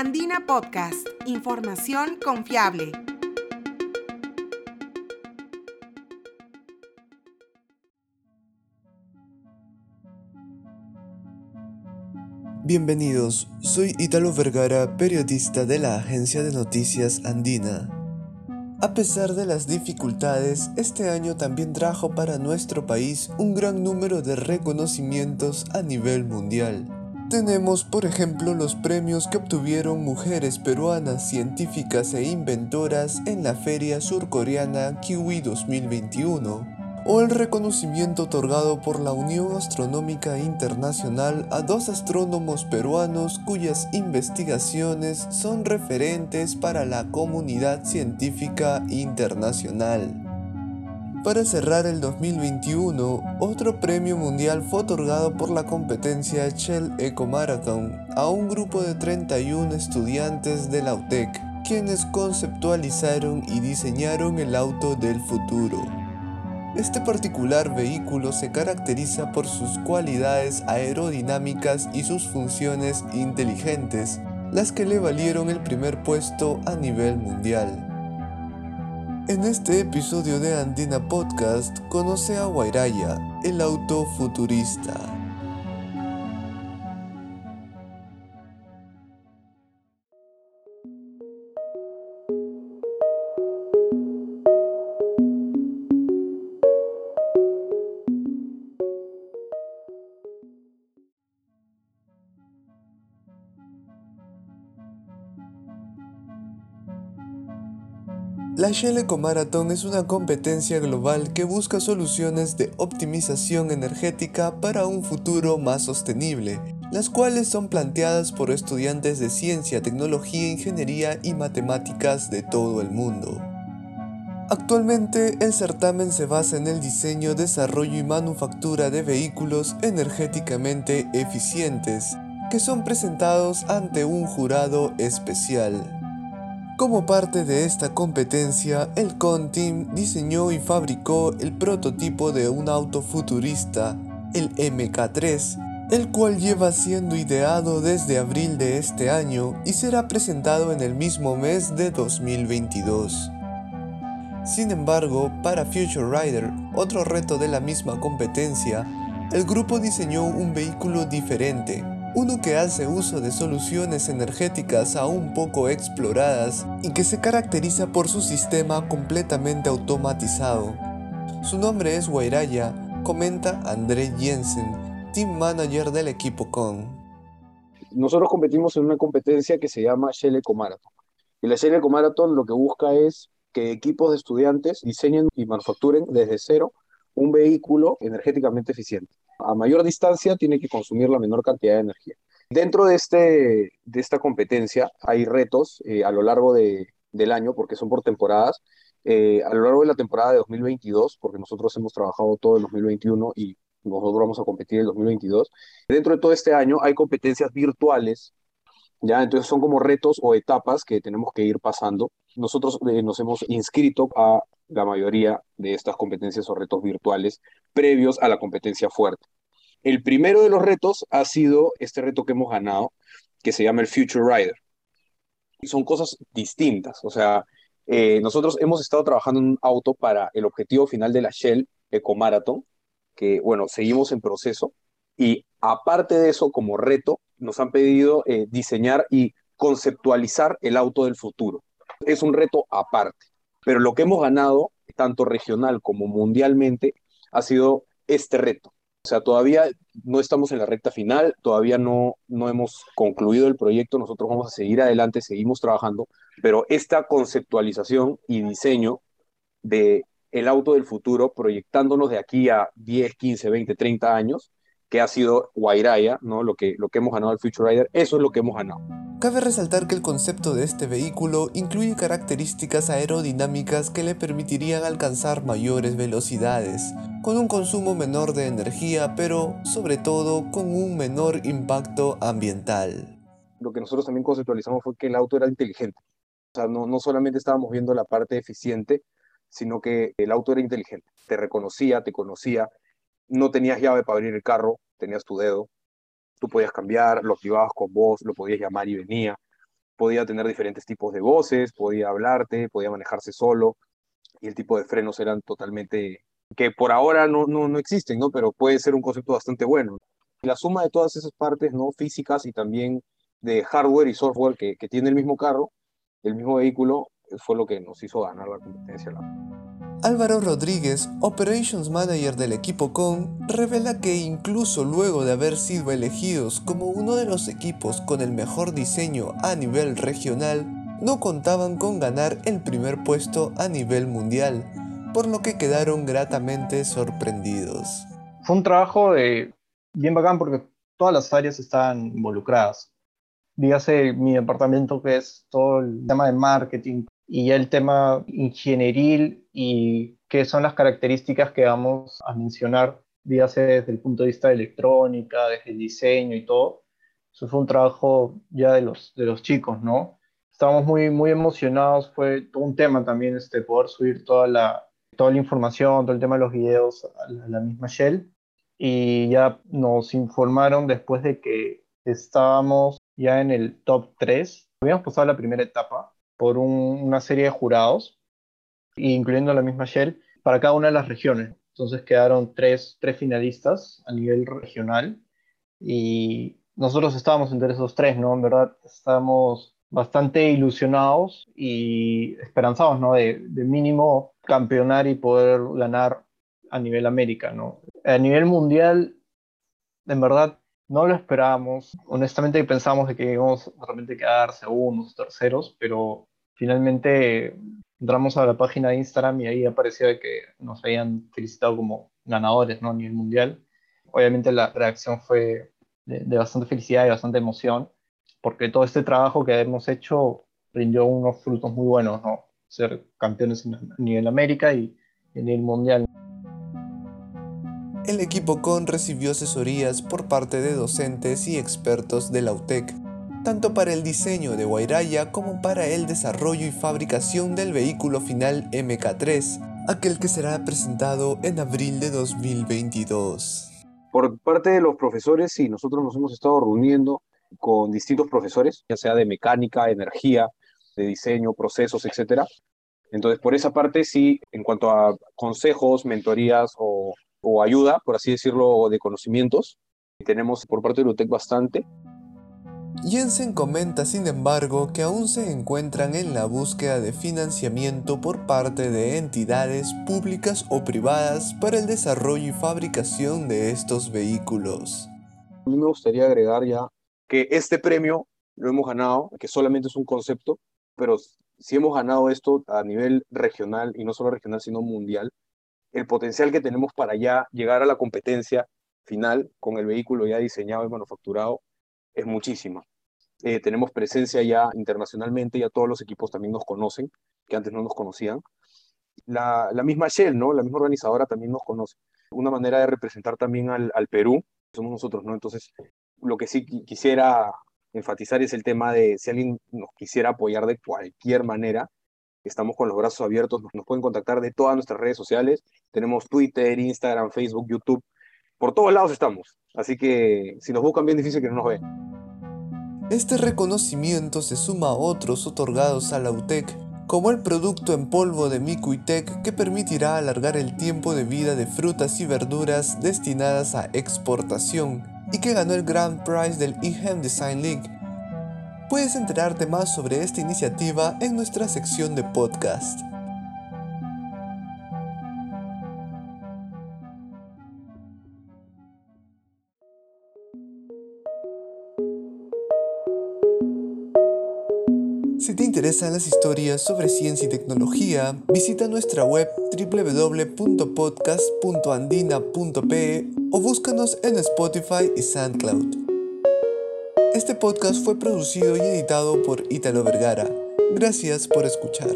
Andina Podcast, información confiable. Bienvenidos, soy Italo Vergara, periodista de la agencia de noticias Andina. A pesar de las dificultades, este año también trajo para nuestro país un gran número de reconocimientos a nivel mundial. Tenemos, por ejemplo, los premios que obtuvieron mujeres peruanas científicas e inventoras en la feria surcoreana Kiwi 2021 o el reconocimiento otorgado por la Unión Astronómica Internacional a dos astrónomos peruanos cuyas investigaciones son referentes para la comunidad científica internacional. Para cerrar el 2021, otro premio mundial fue otorgado por la competencia Shell Eco Marathon a un grupo de 31 estudiantes de la UTEC, quienes conceptualizaron y diseñaron el auto del futuro. Este particular vehículo se caracteriza por sus cualidades aerodinámicas y sus funciones inteligentes, las que le valieron el primer puesto a nivel mundial. En este episodio de Andina Podcast conoce a Wairaya, el auto La Shell Eco Marathon es una competencia global que busca soluciones de optimización energética para un futuro más sostenible, las cuales son planteadas por estudiantes de ciencia, tecnología, ingeniería y matemáticas de todo el mundo. Actualmente el certamen se basa en el diseño, desarrollo y manufactura de vehículos energéticamente eficientes, que son presentados ante un jurado especial. Como parte de esta competencia, el Conteam diseñó y fabricó el prototipo de un auto futurista, el MK3, el cual lleva siendo ideado desde abril de este año y será presentado en el mismo mes de 2022. Sin embargo, para Future Rider, otro reto de la misma competencia, el grupo diseñó un vehículo diferente, uno que hace uso de soluciones energéticas aún poco exploradas y que se caracteriza por su sistema completamente automatizado. Su nombre es Wairaya, comenta André Jensen, team manager del equipo CON. Nosotros competimos en una competencia que se llama Shell Eco Marathon. Y la Shell Eco Marathon lo que busca es que equipos de estudiantes diseñen y manufacturen desde cero un vehículo energéticamente eficiente. A mayor distancia tiene que consumir la menor cantidad de energía. Dentro de, este, de esta competencia hay retos eh, a lo largo de, del año, porque son por temporadas. Eh, a lo largo de la temporada de 2022, porque nosotros hemos trabajado todo el 2021 y nosotros vamos a competir el 2022. Dentro de todo este año hay competencias virtuales, ¿ya? Entonces son como retos o etapas que tenemos que ir pasando. Nosotros eh, nos hemos inscrito a la mayoría de estas competencias o retos virtuales previos a la competencia fuerte. El primero de los retos ha sido este reto que hemos ganado, que se llama el Future Rider. Y son cosas distintas, o sea, eh, nosotros hemos estado trabajando en un auto para el objetivo final de la Shell Eco Marathon, que bueno, seguimos en proceso, y aparte de eso, como reto, nos han pedido eh, diseñar y conceptualizar el auto del futuro. Es un reto aparte. Pero lo que hemos ganado, tanto regional como mundialmente, ha sido este reto. O sea, todavía no estamos en la recta final, todavía no, no hemos concluido el proyecto, nosotros vamos a seguir adelante, seguimos trabajando, pero esta conceptualización y diseño de el auto del futuro, proyectándonos de aquí a 10, 15, 20, 30 años, que ha sido Wairaya, ¿no? Lo que, lo que hemos ganado el Future Rider, eso es lo que hemos ganado. Cabe resaltar que el concepto de este vehículo incluye características aerodinámicas que le permitirían alcanzar mayores velocidades, con un consumo menor de energía, pero sobre todo con un menor impacto ambiental. Lo que nosotros también conceptualizamos fue que el auto era inteligente. O sea, no, no solamente estábamos viendo la parte eficiente, sino que el auto era inteligente. Te reconocía, te conocía, no tenías llave para abrir el carro, tenías tu dedo, tú podías cambiar, lo activabas con voz, lo podías llamar y venía. podía tener diferentes tipos de voces, podía hablarte, podía manejarse solo, y el tipo de frenos eran totalmente, que por ahora no, no, no existen, ¿no? Pero puede ser un concepto bastante bueno. La suma de todas esas partes, ¿no? Físicas y también de hardware y software que, que tiene el mismo carro, el mismo vehículo, fue lo que nos hizo ganar la competencia. Álvaro Rodríguez, Operations Manager del equipo CON, revela que incluso luego de haber sido elegidos como uno de los equipos con el mejor diseño a nivel regional, no contaban con ganar el primer puesto a nivel mundial, por lo que quedaron gratamente sorprendidos. Fue un trabajo de bien bacán porque todas las áreas estaban involucradas. Dígase mi departamento que es todo el tema de marketing, y ya el tema ingenieril y qué son las características que vamos a mencionar, dígase desde el punto de vista de electrónica, desde el diseño y todo. Eso fue un trabajo ya de los, de los chicos, ¿no? Estábamos muy, muy emocionados, fue todo un tema también este, poder subir toda la, toda la información, todo el tema de los videos a la, a la misma Shell. Y ya nos informaron después de que estábamos ya en el top 3. Habíamos pasado la primera etapa, por una serie de jurados, incluyendo la misma Shell, para cada una de las regiones. Entonces quedaron tres, tres finalistas a nivel regional y nosotros estábamos entre esos tres, ¿no? En verdad estábamos bastante ilusionados y esperanzados, ¿no? De, de mínimo campeonar y poder ganar a nivel América, ¿no? A nivel mundial, en verdad, no lo esperábamos. Honestamente pensábamos de que íbamos a repente quedar segundos, terceros, pero finalmente entramos a la página de Instagram y ahí apareció que nos habían felicitado como ganadores ¿no? a nivel mundial. Obviamente la reacción fue de, bastante felicidad y bastante emoción, porque todo este trabajo que hemos hecho rindió unos frutos muy buenos, ¿no? Ser campeones a nivel América y a nivel mundial. El equipo CON recibió asesorías por parte de docentes y expertos de la UTEC tanto para el diseño de Guairaya como para el desarrollo y fabricación del vehículo final MK3, aquel que será presentado en abril de 2022. Por parte de los profesores, sí, nosotros nos hemos estado reuniendo con distintos profesores, ya sea de mecánica, energía, de diseño, procesos, etc. Entonces, por esa parte, sí, en cuanto a consejos, mentorías o, o ayuda, por así decirlo, de conocimientos, tenemos por parte de UTEC bastante. Jensen comenta sin embargo que aún se encuentran en la búsqueda de financiamiento por parte de entidades públicas o privadas para el desarrollo y fabricación de estos vehículos. A mí me gustaría agregar ya que este premio lo hemos ganado, que solamente es un concepto, pero si hemos ganado esto a nivel regional y no solo regional sino mundial, el potencial que tenemos para ya llegar a la competencia final con el vehículo ya diseñado y manufacturado es muchísima. Eh, tenemos presencia ya internacionalmente, ya todos los equipos también nos conocen, que antes no nos conocían. La, la misma Shell, ¿no? La misma organizadora también nos conoce. Una manera de representar también al, al Perú, somos nosotros, ¿no? Entonces, lo que sí quisiera enfatizar es el tema de si alguien nos quisiera apoyar de cualquier manera, estamos con los brazos abiertos, nos, nos pueden contactar de todas nuestras redes sociales, tenemos Twitter, Instagram, Facebook, YouTube, por todos lados estamos, así que si nos buscan bien difícil que no nos vean. Este reconocimiento se suma a otros otorgados a la UTEC, como el producto en polvo de Micuitec que permitirá alargar el tiempo de vida de frutas y verduras destinadas a exportación y que ganó el Grand Prize del eHEM Design League. Puedes enterarte más sobre esta iniciativa en nuestra sección de podcast. Si te interesan las historias sobre ciencia y tecnología, visita nuestra web www.podcast.andina.pe o búscanos en Spotify y SoundCloud. Este podcast fue producido y editado por Italo Vergara. Gracias por escuchar.